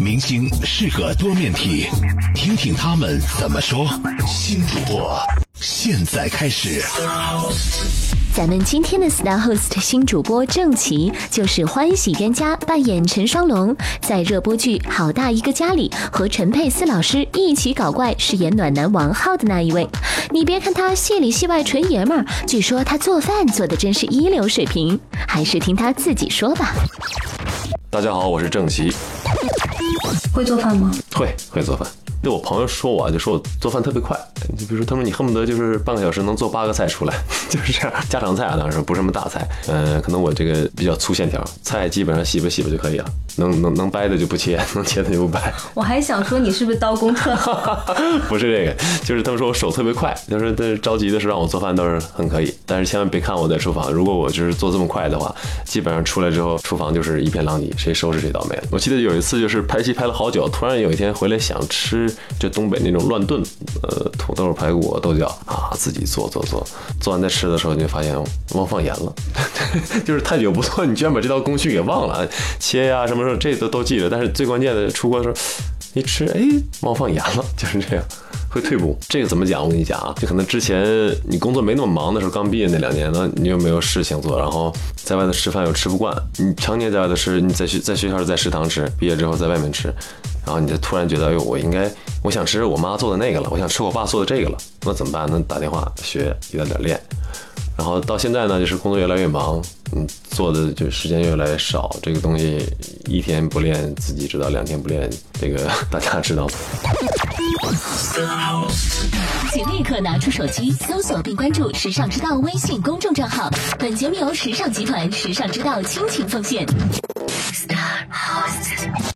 明星是个多面体，听听他们怎么说。新主播现在开始。咱们今天的 Star Host 新主播郑琪就是欢喜冤家扮演陈双龙，在热播剧《好大一个家》里和陈佩斯老师一起搞怪，饰演暖男王浩的那一位。你别看他戏里戏外纯爷们儿，据说他做饭做的真是一流水平，还是听他自己说吧。大家好，我是郑琦，会做饭吗？会会做饭。对我朋友说我，就说我做饭特别快。就比如说，他说你恨不得就是半个小时能做八个菜出来，就是这样。家常菜啊，当然不是什么大菜。嗯，可能我这个比较粗线条，菜基本上洗吧洗吧就可以了。能能能掰的就不切，能切的就不掰。我还想说你是不是刀工特好？不是这个，就是他们说我手特别快，他说但着急的时候让我做饭倒是很可以。但是千万别看我在厨房，如果我就是做这么快的话，基本上出来之后厨房就是一片狼藉，谁收拾谁倒霉。我记得有一次就是拍戏拍了好久，突然有一天回来想吃就东北那种乱炖，呃，土豆、排骨、豆角啊，自己做做做，做完再吃的时候就发现忘放盐了，就是太久不做，你居然把这道工序给忘了，切呀什么什么。这都都记得，但是最关键的出锅的时候，一吃，哎，忘放盐了，就是这样，会退步。这个怎么讲？我跟你讲啊，就可能之前你工作没那么忙的时候，刚毕业那两年呢，你又没有事情做，然后在外头吃饭又吃不惯，你常年在外头吃，你在学在学校是在食堂吃，毕业之后在外面吃，然后你就突然觉得，哎，我应该，我想吃我妈做的那个了，我想吃我爸做的这个了，那怎么办？那打电话学，一点点练。然后到现在呢，就是工作越来越忙，嗯，做的就时间越来越少。这个东西一天不练自己知道，两天不练这个 大家知道。请立刻拿出手机搜索并关注“时尚之道”微信公众账号。本节目由时尚集团时尚之道倾情奉献。